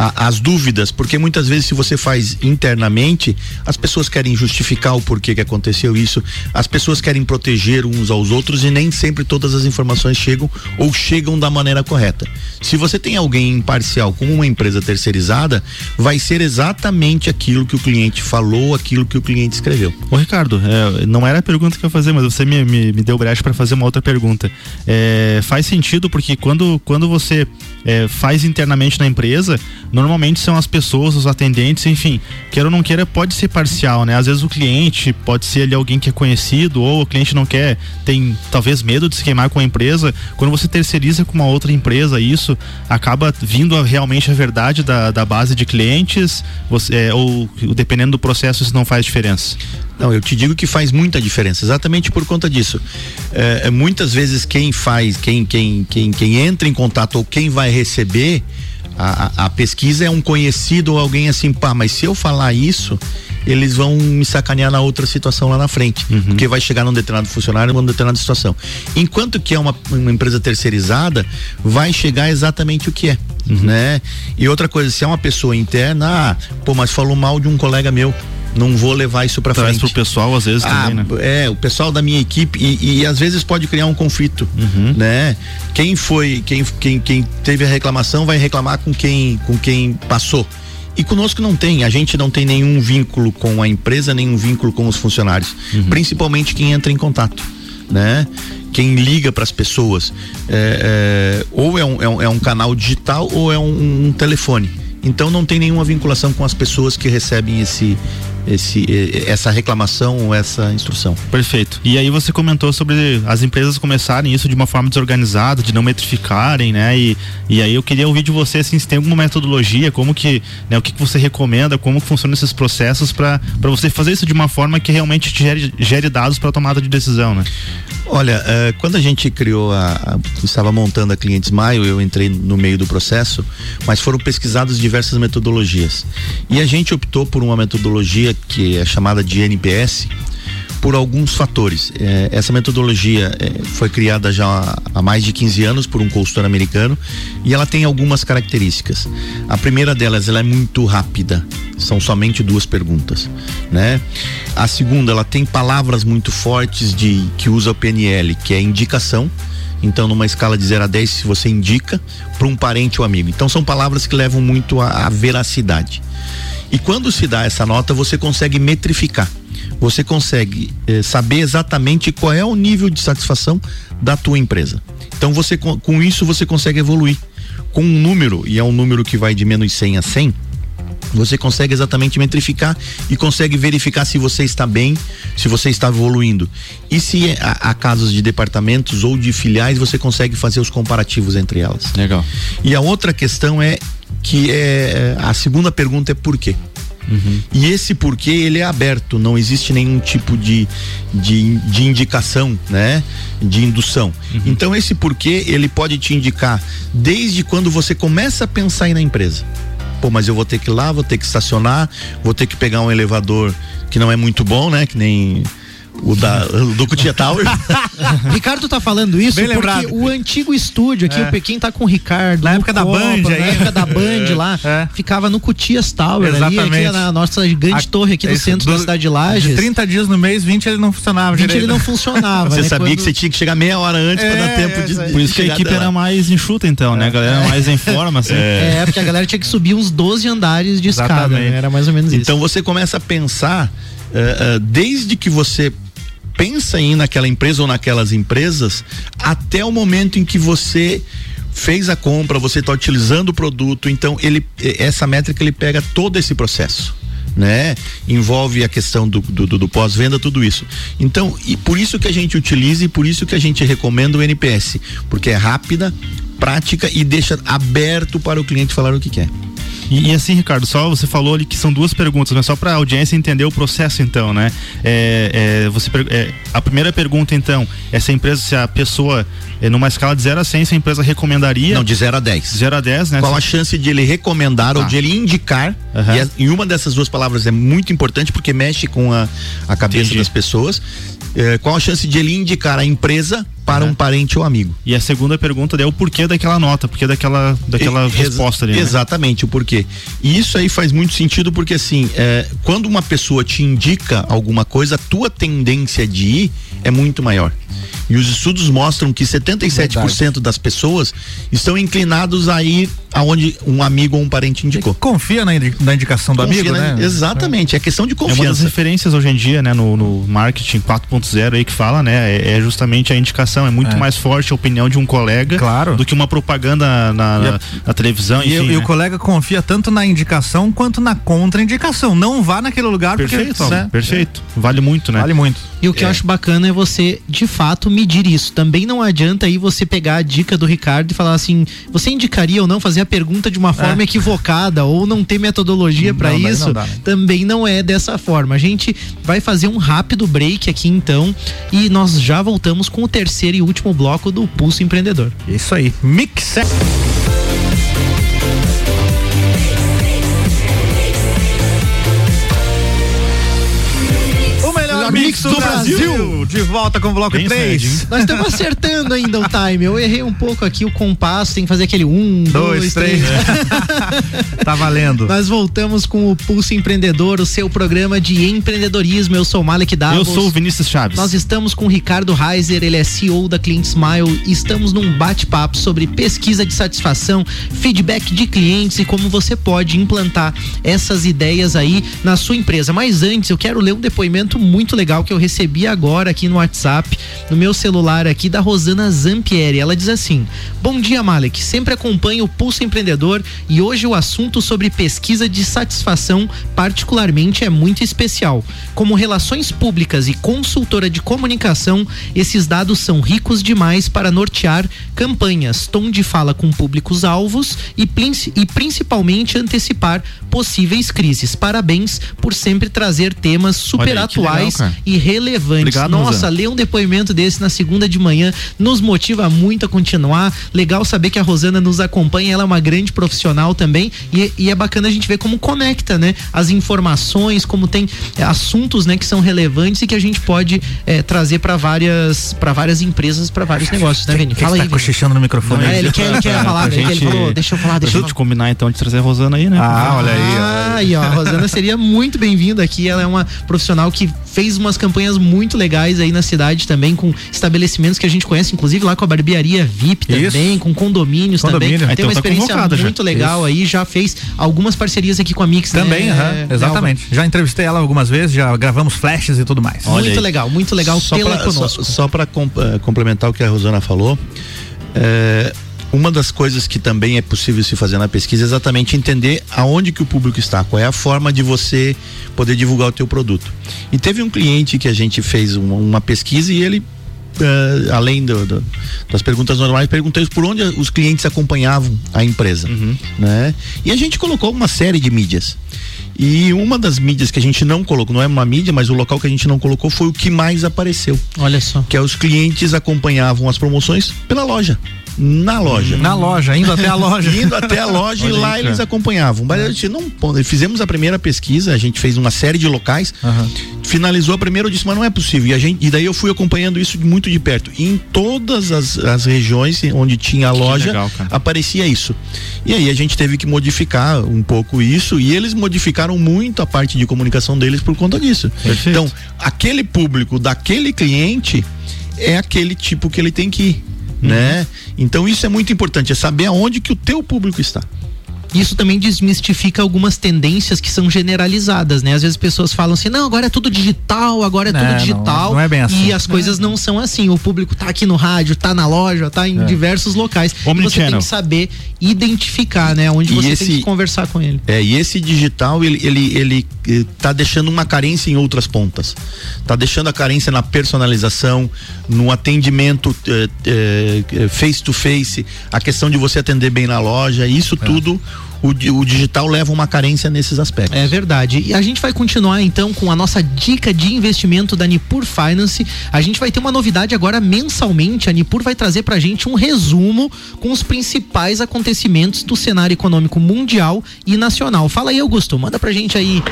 a, as dúvidas, porque muitas vezes se você faz internamente, as pessoas querem justificar o porquê que aconteceu isso, as pessoas querem proteger uns aos outros e nem sempre todas as informações chegam ou chegam da maneira correta. Se você tem alguém imparcial como uma empresa terceirizada, vai ser exatamente aquilo que o cliente falou, aquilo que o cliente escreveu. Ô Ricardo, é, não era a pergunta que eu ia fazer, mas você me, me, me deu brecha para fazer uma outra pergunta. É, faz sentido porque quando, quando você é, faz internamente na empresa, normalmente são as pessoas, os atendentes, enfim, queira ou não queira, pode ser parcial, né? Às vezes o cliente pode ser ali alguém que é conhecido, ou o cliente não quer, tem talvez medo de se queimar com a empresa. Quando você terceiriza com uma outra empresa, isso acaba vindo a, realmente a verdade da, da base de clientes, você, é, ou dependendo do processo, isso não faz diferença. Não, eu te digo que faz muita diferença, exatamente por conta disso. É, é, muitas vezes quem faz, quem, quem, quem, quem entra em contato ou quem vai receber a, a, a pesquisa é um conhecido ou alguém assim, pá, mas se eu falar isso, eles vão me sacanear na outra situação lá na frente. Uhum. Porque vai chegar num determinado funcionário numa determinada situação. Enquanto que é uma, uma empresa terceirizada, vai chegar exatamente o que é. Uhum. Né? E outra coisa, se é uma pessoa interna, ah, pô, mas falou mal de um colega meu não vou levar isso para frente. pro pessoal às vezes ah, também, né? É, o pessoal da minha equipe e, e às vezes pode criar um conflito, uhum. né? Quem foi, quem, quem, quem teve a reclamação vai reclamar com quem, com quem passou. E conosco não tem, a gente não tem nenhum vínculo com a empresa, nenhum vínculo com os funcionários, uhum. principalmente quem entra em contato, né? Quem liga para as pessoas, é, é, ou é um, é um, é, um, canal digital ou é um, um telefone. Então não tem nenhuma vinculação com as pessoas que recebem esse, esse, essa reclamação, essa instrução. Perfeito. E aí você comentou sobre as empresas começarem isso de uma forma desorganizada, de não metrificarem, né? E, e aí eu queria ouvir de você assim, se tem alguma metodologia, como que, né, o que, que você recomenda, como funcionam esses processos para você fazer isso de uma forma que realmente te gere, gere dados para tomada de decisão, né? Olha, uh, quando a gente criou a, a, estava montando a Clientes Maio, eu entrei no meio do processo, mas foram pesquisadas diversas metodologias. E a gente optou por uma metodologia que é chamada de NPS por alguns fatores. É, essa metodologia é, foi criada já há mais de 15 anos por um consultor americano e ela tem algumas características. A primeira delas, ela é muito rápida. São somente duas perguntas, né? A segunda, ela tem palavras muito fortes de que usa o PNL, que é indicação. Então, numa escala de 0 a 10, se você indica para um parente ou amigo. Então, são palavras que levam muito à veracidade. E quando se dá essa nota, você consegue metrificar. Você consegue eh, saber exatamente qual é o nível de satisfação da tua empresa. Então você com, com isso você consegue evoluir. Com um número, e é um número que vai de menos 100 a 100, você consegue exatamente metrificar e consegue verificar se você está bem, se você está evoluindo. E se há, há casos de departamentos ou de filiais, você consegue fazer os comparativos entre elas. Legal. E a outra questão é que é a segunda pergunta é por quê? Uhum. E esse porquê ele é aberto, não existe nenhum tipo de, de, de indicação, né? De indução. Uhum. Então esse porquê ele pode te indicar desde quando você começa a pensar aí na empresa pô, mas eu vou ter que ir lá, vou ter que estacionar, vou ter que pegar um elevador que não é muito bom, né? Que nem o da do Cutia Tower. Ricardo tá falando isso Bem porque lembrado. o antigo estúdio aqui, é. o Pequim tá com o Ricardo. Na época Copa, da Band, na época da Band é. lá, é. ficava no Cutias Tower Exatamente. ali, aqui na nossa grande A, torre aqui no centro do, da cidade de Lages. De 30 dias no mês, 20 ele não funcionava 20 direito. ele não funcionava. Você né? sabia Quando... que você tinha que chegar meia hora antes pra dar é, tempo de. Por isso que a equipe dela. era mais enxuta então, né? A galera era mais em forma, assim. É. porque a galera tinha que subir uns 12 andares de escada, né? Era mais ou menos isso. Então você começa a pensar, uh, uh, desde que você pensa em ir naquela empresa ou naquelas empresas até o momento em que você fez a compra, você está utilizando o produto, então ele essa métrica ele pega todo esse processo. Né? Envolve a questão do, do, do pós-venda, tudo isso. Então, e por isso que a gente utiliza e por isso que a gente recomenda o NPS, porque é rápida, prática e deixa aberto para o cliente falar o que quer. E, e, assim, Ricardo, só você falou ali que são duas perguntas, mas só para a audiência entender o processo, então, né? É, é, você, é, a primeira pergunta, então, é se a empresa, se a pessoa, é, numa escala de 0 a 100, se a empresa recomendaria. Não, de 0 a 10. 0 a 10, né? Qual a chance de ele recomendar ou tá. de ele indicar? Uhum. E, e, uma dessas duas palavras é muito importante porque mexe com a, a cabeça Entendi. das pessoas. É, qual a chance de ele indicar a empresa para uhum. um parente ou amigo. E a segunda pergunta é o porquê daquela nota, porquê daquela, daquela e, resposta ali. Né? Exatamente, o porquê. E isso aí faz muito sentido porque assim, é, quando uma pessoa te indica alguma coisa, a tua tendência de ir é muito maior. E os estudos mostram que 77% Verdade. das pessoas estão inclinados a ir aonde um amigo ou um parente indicou. Confia na, na indicação do Confia amigo, na, né? Exatamente, é. é questão de confiança. É uma das referências hoje em dia, né, no, no marketing 4.0 aí que fala, né, é, é, justamente a indicação, é muito é. mais forte a opinião de um colega claro. do que uma propaganda na, na, na televisão, e, enfim, e né? o colega confia tanto na indicação quanto na contraindicação. Não vá naquele lugar perfeito, porque, né? Perfeito. Vale muito, né? Vale muito. E o que eu é. acho bacana é você, de fato, medir isso. Também não adianta aí você pegar a dica do Ricardo e falar assim: você indicaria ou não fazer a pergunta de uma forma é. equivocada ou não ter metodologia para isso? Não dá, né? Também não é dessa forma. A gente vai fazer um rápido break aqui então e nós já voltamos com o terceiro e último bloco do Pulso Empreendedor. Isso aí. Mix. Mix do Brasil. Brasil. De volta com o bloco Bem 3. Nós estamos acertando ainda o time. Eu errei um pouco aqui o compasso, tem que fazer aquele um, dois, dois três. três. tá valendo. Nós voltamos com o Pulso Empreendedor, o seu programa de empreendedorismo. Eu sou o Malek Davos. Eu sou o Vinícius Chaves. Nós estamos com o Ricardo Reiser, ele é CEO da Client Smile. Estamos num bate-papo sobre pesquisa de satisfação, feedback de clientes e como você pode implantar essas ideias aí na sua empresa. Mas antes, eu quero ler um depoimento muito legal legal que eu recebi agora aqui no WhatsApp, no meu celular aqui, da Rosana Zampieri. Ela diz assim: Bom dia, Malek. Sempre acompanho o Pulso Empreendedor e hoje o assunto sobre pesquisa de satisfação, particularmente, é muito especial. Como relações públicas e consultora de comunicação, esses dados são ricos demais para nortear campanhas, tom de fala com públicos-alvos e, e principalmente antecipar possíveis crises. Parabéns por sempre trazer temas super atuais legal, e relevantes. Obrigado, Nossa, ler um depoimento desse na segunda de manhã nos motiva muito a continuar. Legal saber que a Rosana nos acompanha, ela é uma grande profissional também e, e é bacana a gente ver como conecta, né? As informações, como tem é, assuntos, né, que são relevantes e que a gente pode é, trazer para várias para várias empresas, para vários negócios, né, Vini? Fala tá aí. Tá cochichando no microfone. Não, é, ele quer, ele quer falar, gente, ele falou, deixa eu falar, deixa eu falar. combinar então de trazer a Rosana aí, né? Ah, olha aí. Ah, e ó, a Rosana seria muito bem-vinda aqui. Ela é uma profissional que fez umas campanhas muito legais aí na cidade também, com estabelecimentos que a gente conhece, inclusive lá com a barbearia VIP também, Isso. com condomínios Condomínio. também. Tem uma então tá experiência muito já. legal Isso. aí, já fez algumas parcerias aqui com a Mix. Né? Também, né? uhum, exatamente. Já entrevistei ela algumas vezes, já gravamos flashes e tudo mais. Olha muito aí. legal, muito legal só pra, conosco. Só, só para uh, complementar o que a Rosana falou, é, uma das coisas que também é possível se fazer na pesquisa é exatamente entender aonde que o público está, qual é a forma de você poder divulgar o teu produto. E teve um cliente que a gente fez uma, uma pesquisa e ele Uh, além do, do, das perguntas normais, perguntei por onde os clientes acompanhavam a empresa, uhum. né? E a gente colocou uma série de mídias. E uma das mídias que a gente não colocou, não é uma mídia, mas o local que a gente não colocou foi o que mais apareceu. Olha só. Que é os clientes acompanhavam as promoções pela loja na loja. Na loja, indo até a loja. indo até a loja e lá eles acompanhavam. Mas a gente não fizemos a primeira pesquisa, a gente fez uma série de locais, uhum. finalizou a primeira, eu disse, mas não é possível. E, a gente, e daí eu fui acompanhando isso muito de perto. E em todas as, as regiões onde tinha a loja, legal, aparecia isso. E aí a gente teve que modificar um pouco isso e eles modificaram muito a parte de comunicação deles por conta disso. Perfeito. Então, aquele público daquele cliente é aquele tipo que ele tem que ir né? Então isso é muito importante, é saber aonde que o teu público está. Isso também desmistifica algumas tendências que são generalizadas, né? Às vezes pessoas falam assim, não, agora é tudo digital, agora é, é tudo digital. Não, não, é bem assim. E as coisas não são assim. O público tá aqui no rádio, tá na loja, tá em é. diversos locais. e você tem que saber identificar, né? Onde e você esse, tem que conversar com ele. É, e esse digital, ele, ele, ele, ele tá deixando uma carência em outras pontas. Tá deixando a carência na personalização, no atendimento eh, eh, face to face, a questão de você atender bem na loja, isso é. tudo o, o digital leva uma carência nesses aspectos. É verdade. E a gente vai continuar então com a nossa dica de investimento da Nipur Finance. A gente vai ter uma novidade agora mensalmente. A Nipur vai trazer pra gente um resumo com os principais acontecimentos do cenário econômico mundial e nacional. Fala aí, Augusto, manda pra gente aí.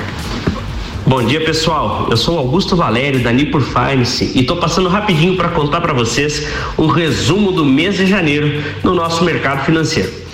Bom dia pessoal, eu sou Augusto Valério da Nipur Finance e estou passando rapidinho para contar para vocês o resumo do mês de janeiro no nosso mercado financeiro.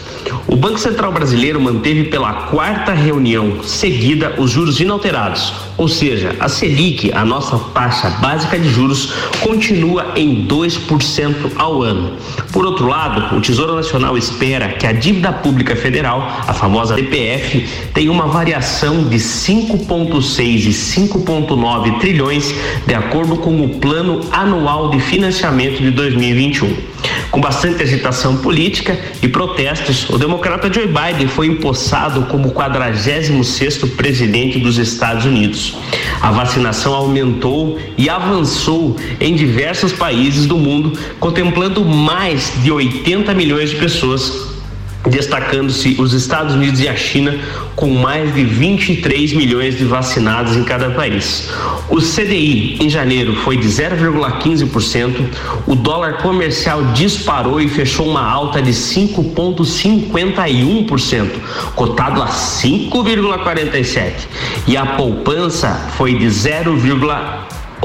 O Banco Central Brasileiro manteve pela quarta reunião seguida os juros inalterados, ou seja, a Selic, a nossa taxa básica de juros, continua em 2% ao ano. Por outro lado, o Tesouro Nacional espera que a dívida pública federal, a famosa DPF, tenha uma variação de 5,6 e 5,9 trilhões, de acordo com o Plano Anual de Financiamento de 2021. Com bastante agitação política e protestos, o democrata Joe Biden foi empossado como 46º presidente dos Estados Unidos. A vacinação aumentou e avançou em diversos países do mundo, contemplando mais de 80 milhões de pessoas destacando-se os Estados Unidos e a China com mais de 23 milhões de vacinados em cada país. O CDI em janeiro foi de 0,15%, o dólar comercial disparou e fechou uma alta de 5,51%, cotado a 5,47%, e a poupança foi de 0,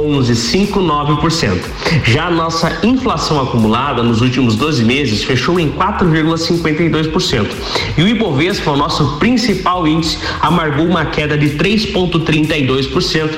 11,59%. Já a nossa inflação acumulada nos últimos 12 meses fechou em 4,52%. E o Ibovespa, o nosso principal índice, amargou uma queda de 3,32%,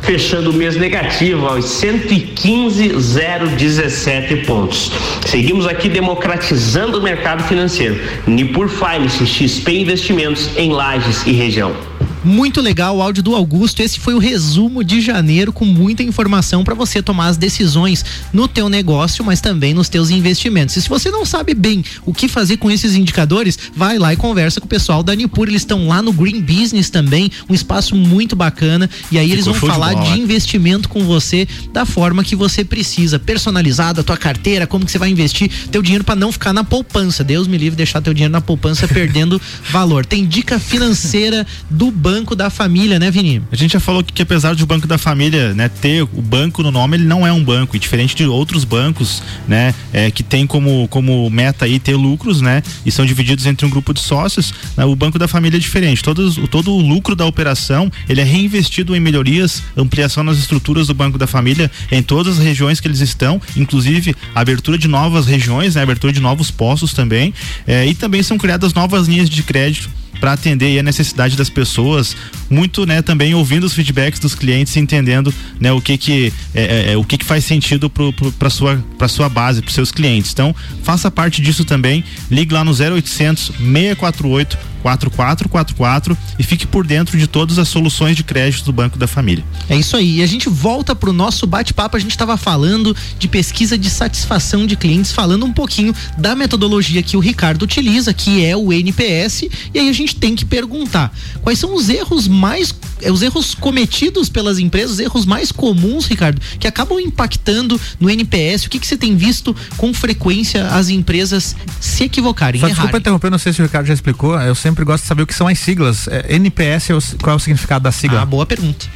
fechando o mês negativo aos 115,017 pontos. Seguimos aqui democratizando o mercado financeiro. Nipur Finance, XP Investimentos em Lages e região. Muito legal o áudio do Augusto. Esse foi o resumo de janeiro com muita informação para você tomar as decisões no teu negócio, mas também nos teus investimentos. E se você não sabe bem o que fazer com esses indicadores, vai lá e conversa com o pessoal da Nipur. Eles estão lá no Green Business também, um espaço muito bacana. E aí eles vão falar de, de investimento com você da forma que você precisa, personalizado, a tua carteira, como que você vai investir teu dinheiro para não ficar na poupança. Deus me livre deixar teu dinheiro na poupança perdendo valor. Tem dica financeira do banco Banco da Família, né, Vini? A gente já falou que, que apesar de o Banco da Família, né, ter o banco no nome, ele não é um banco, e diferente de outros bancos, né, é, que tem como, como meta aí ter lucros, né, e são divididos entre um grupo de sócios, né, o Banco da Família é diferente. Todos, todo o lucro da operação, ele é reinvestido em melhorias, ampliação nas estruturas do Banco da Família em todas as regiões que eles estão, inclusive abertura de novas regiões, né, abertura de novos postos também, é, e também são criadas novas linhas de crédito para atender a necessidade das pessoas, muito, né, também ouvindo os feedbacks dos clientes, entendendo, né, o que que é, é, é o que que faz sentido para sua para sua base, para seus clientes. Então, faça parte disso também. Ligue lá no 0800 648 4444 e fique por dentro de todas as soluções de crédito do Banco da Família. É isso aí. E a gente volta para o nosso bate-papo. A gente estava falando de pesquisa de satisfação de clientes, falando um pouquinho da metodologia que o Ricardo utiliza, que é o NPS. E aí a gente tem que perguntar quais são os erros mais é, os erros cometidos pelas empresas, os erros mais comuns, Ricardo, que acabam impactando no NPS. O que, que você tem visto com frequência as empresas se equivocarem? Só desculpa interromper, não sei se o Ricardo já explicou. Eu sempre gosto de saber o que são as siglas. É, NPS, qual é o significado da sigla? Ah, boa pergunta.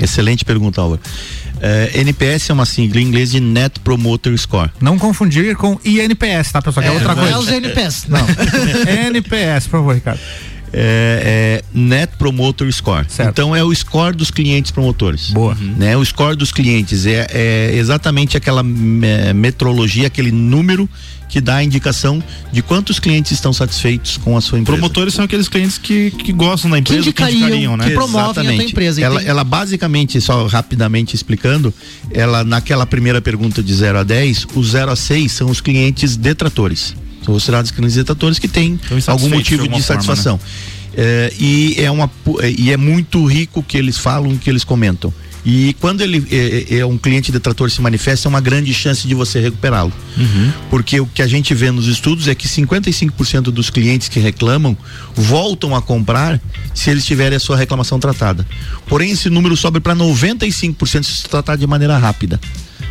Excelente pergunta, Álvaro. É, NPS é uma sigla em inglês de Net Promoter Score. Não confundir com INPS, tá, pessoal? Que é, é outra coisa. Não é os NPS. Não. NPS, por favor, Ricardo é, é Net Promoter Score. Certo. Então é o score dos clientes promotores. Boa. Uhum. Né? O score dos clientes é, é exatamente aquela metrologia, aquele número que dá a indicação de quantos clientes estão satisfeitos com a sua empresa. Promotores são aqueles clientes que, que gostam da empresa, que, indicariam, que indicariam, né? Que promovem Exatamente. a tua empresa. Ela, ela, basicamente, só rapidamente explicando, ela naquela primeira pergunta de 0 a 10, os 0 a 6 são os clientes detratores. São considerados clientes detratores que têm algum motivo de, de satisfação. Forma, né? É, e, é uma, e é muito rico o que eles falam, o que eles comentam. E quando ele é, é, é, um cliente detrator se manifesta, é uma grande chance de você recuperá-lo. Uhum. Porque o que a gente vê nos estudos é que 55% dos clientes que reclamam voltam a comprar se eles tiverem a sua reclamação tratada. Porém, esse número sobe para 95% se tratar de maneira rápida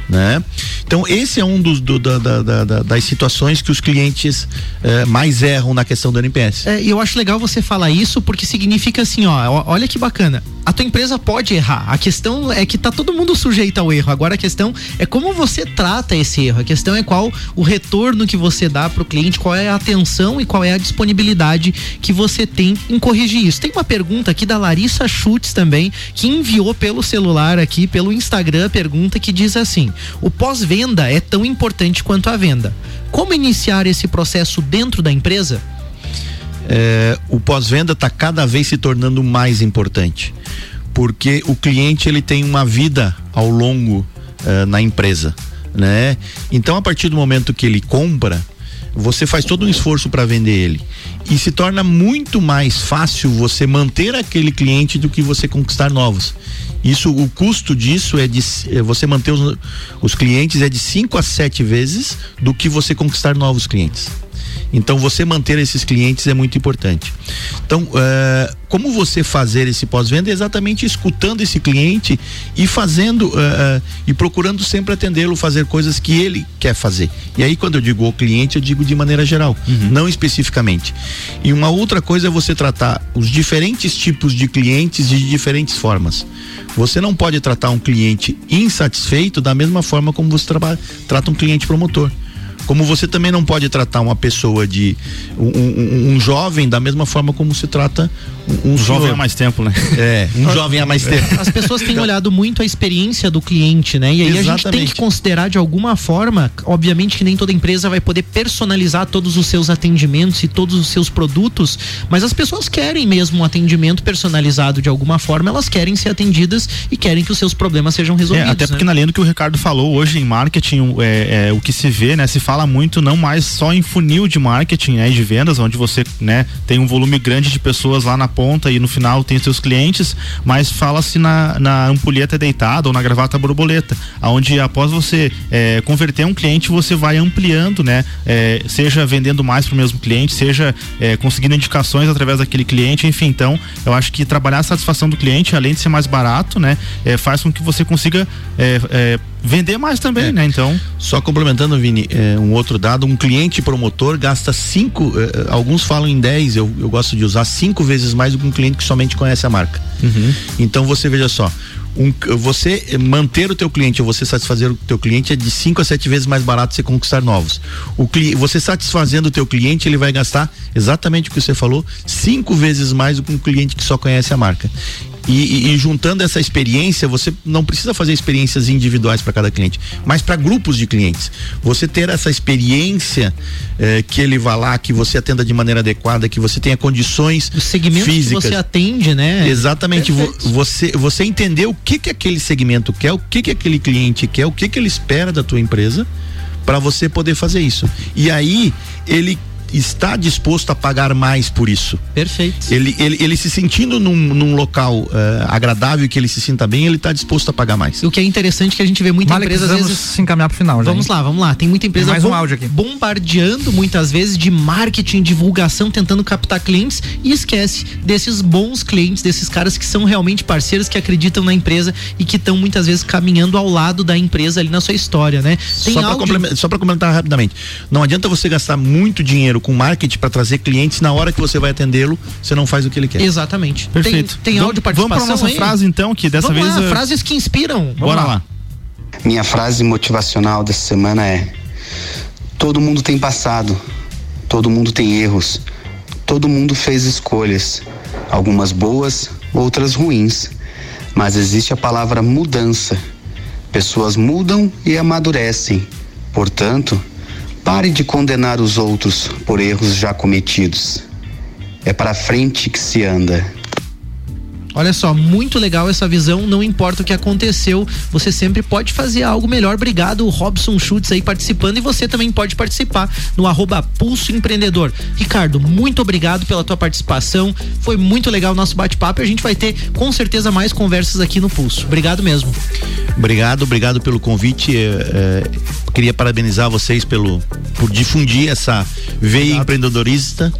né? Então esse é um dos do, da, da, da, das situações que os clientes eh, mais erram na questão do NPS. É, eu acho legal você falar isso porque significa assim, ó, olha que bacana. A tua empresa pode errar. A questão é que tá todo mundo sujeito ao erro. Agora a questão é como você trata esse erro. A questão é qual o retorno que você dá para o cliente, qual é a atenção e qual é a disponibilidade que você tem em corrigir isso. Tem uma pergunta aqui da Larissa Schutz também, que enviou pelo celular aqui, pelo Instagram, pergunta que diz assim: o pós-venda é tão importante quanto a venda. Como iniciar esse processo dentro da empresa? É, o pós-venda está cada vez se tornando mais importante, porque o cliente ele tem uma vida ao longo é, na empresa, né? Então a partir do momento que ele compra, você faz todo um esforço para vender ele e se torna muito mais fácil você manter aquele cliente do que você conquistar novos. Isso, o custo disso é de é você manter os, os clientes é de 5 a 7 vezes do que você conquistar novos clientes. Então você manter esses clientes é muito importante. Então, uh, como você fazer esse pós-venda é exatamente escutando esse cliente e fazendo uh, uh, e procurando sempre atendê-lo, fazer coisas que ele quer fazer. E aí, quando eu digo o cliente, eu digo de maneira geral, uhum. não especificamente. E uma outra coisa é você tratar os diferentes tipos de clientes de diferentes formas. Você não pode tratar um cliente insatisfeito da mesma forma como você trata um cliente promotor. Como você também não pode tratar uma pessoa de um, um, um jovem da mesma forma como se trata um, um jovem há mais tempo, né? É, um jovem há mais tempo. As pessoas têm olhado muito a experiência do cliente, né? E aí Exatamente. a gente tem que considerar de alguma forma, obviamente que nem toda empresa vai poder personalizar todos os seus atendimentos e todos os seus produtos, mas as pessoas querem mesmo um atendimento personalizado de alguma forma, elas querem ser atendidas e querem que os seus problemas sejam resolvidos. É, até porque né? na linha do que o Ricardo falou hoje em marketing, é, é, o que se vê, né? Se fala muito não mais só em funil de marketing, né? De vendas, onde você, né? Tem um volume grande de pessoas lá na ponta e no final tem seus clientes, mas fala-se na, na ampulheta deitada ou na gravata borboleta, aonde após você é, converter um cliente, você vai ampliando, né? É, seja vendendo mais para o mesmo cliente, seja é, conseguindo indicações através daquele cliente, enfim. Então, eu acho que trabalhar a satisfação do cliente, além de ser mais barato, né? É, faz com que você consiga é, é, vender mais também, é. né? Então. Só complementando, Vini, é, um outro dado, um cliente promotor gasta cinco, é, é alguns falam em 10, eu, eu gosto de usar cinco vezes mais do que um cliente que somente conhece a marca. Uhum. Então você veja só, um, você manter o teu cliente ou você satisfazer o teu cliente é de 5 a 7 vezes mais barato você conquistar novos. O cli, você satisfazendo o teu cliente, ele vai gastar exatamente o que você falou, cinco vezes mais do que um cliente que só conhece a marca. E, e, e, juntando essa experiência, você não precisa fazer experiências individuais para cada cliente, mas para grupos de clientes. Você ter essa experiência eh, que ele vá lá, que você atenda de maneira adequada, que você tenha condições Os segmentos físicas. que você atende, né? Exatamente. Vo, você, você entender o que que aquele segmento quer, o que que aquele cliente quer, o que que ele espera da tua empresa para você poder fazer isso. E aí ele está disposto a pagar mais por isso. Perfeito. Ele, ele, ele se sentindo num, num local uh, agradável que ele se sinta bem, ele está disposto a pagar mais. O que é interessante é que a gente vê muita Vale empresa às vamos vezes. se encaminhar pro final, já, Vamos hein? lá, vamos lá. Tem muita empresa Tem mais um áudio aqui. bombardeando muitas vezes de marketing, divulgação, tentando captar clientes e esquece desses bons clientes, desses caras que são realmente parceiros, que acreditam na empresa e que estão muitas vezes caminhando ao lado da empresa ali na sua história, né? Tem Só para áudio- complementar, complementar rapidamente. Não adianta você gastar muito dinheiro com marketing para trazer clientes na hora que você vai atendê-lo, você não faz o que ele quer. Exatamente. Perfeito. Tem, tem Vamos- áudio Vamos participação pra nossa aí? frase então, que dessa Vamos vez. lá, eh, frases que inspiram. Vamos Bora lá. Minha frase motivacional dessa semana é: Todo mundo tem passado, todo mundo tem erros, todo mundo fez escolhas, algumas boas, outras ruins, mas existe a palavra mudança. Pessoas mudam e amadurecem. Portanto, pare de condenar os outros por erros já cometidos. É para frente que se anda. Olha só, muito legal essa visão, não importa o que aconteceu, você sempre pode fazer algo melhor. Obrigado, Robson Schutz aí participando e você também pode participar no arroba Pulso Empreendedor. Ricardo, muito obrigado pela tua participação, foi muito legal o nosso bate-papo e a gente vai ter com certeza mais conversas aqui no Pulso. Obrigado mesmo. Obrigado, obrigado pelo convite. É, é, queria parabenizar vocês pelo por difundir essa veia empreendedorista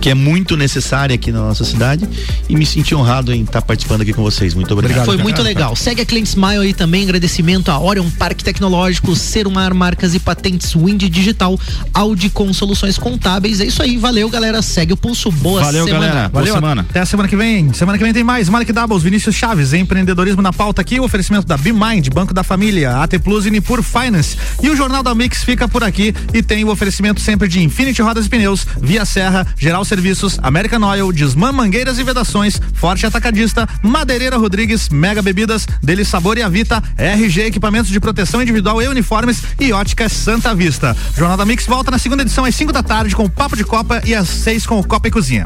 que é muito necessária aqui na nossa cidade e me senti honrado em estar participando aqui com vocês. Muito obrigado. Foi muito legal. Segue a Client Smile aí também. Agradecimento a Orion Parque Tecnológico, Serumar Marcas e Patentes, Wind Digital, Audi com soluções contábeis. É isso aí. Valeu, galera. Segue o pulso. Boa Valeu, semana. galera. Boa Valeu, semana. até a semana que vem. Semana que vem tem mais. Malik Doubles, Vinícius Chaves, empreendedorismo na pauta aqui, o oferecimento da BeMind, Banco da Família, AT Plus e Nipur Finance. E o Jornal da Mix fica por aqui e tem o oferecimento sempre de Infinity Rodas e Pneus, Via Serra, Geral Serviços, American Oil, Desmã Mangueiras e Vedações, Forte Atacadista, Madeireira Rodrigues, Mega Bebidas, Dele Sabor e Avita, RG Equipamentos de Proteção Individual e Uniformes e Ótica Santa Vista. Jornal da Mix volta na segunda edição às 5 da tarde com o Papo de Copa e às 6 com o Copa e Cozinha.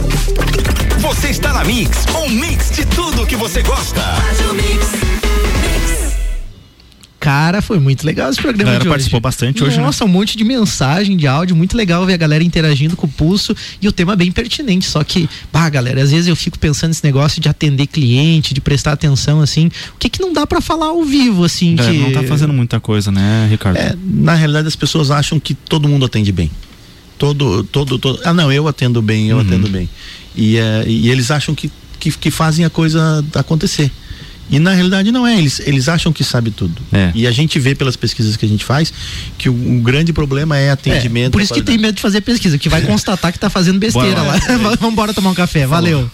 Você está na Mix, um mix de tudo que você gosta. Cara, foi muito legal esse A programa galera de hoje. participou bastante hoje, né? Nossa, um monte de mensagem, de áudio, muito legal ver a galera interagindo com o pulso e o tema bem pertinente. Só que, bah, galera, às vezes eu fico pensando nesse negócio de atender cliente, de prestar atenção, assim. O que que não dá pra falar ao vivo, assim? É, que... Não tá fazendo muita coisa, né, Ricardo? É, na realidade as pessoas acham que todo mundo atende bem. Todo, todo, todo. Ah, não, eu atendo bem, eu atendo bem. E, é, e eles acham que, que, que fazem a coisa acontecer. E na realidade não é, eles, eles acham que sabe tudo. É. E a gente vê pelas pesquisas que a gente faz que o, o grande problema é É, atendimento. por isso que tem medo de fazer pesquisa, que vai constatar que tá fazendo besteira Bora lá. lá. Vamos embora tomar um café. Valeu.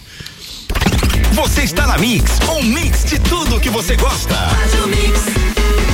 Você está na Mix, um mix de tudo que você gosta. Faz o mix.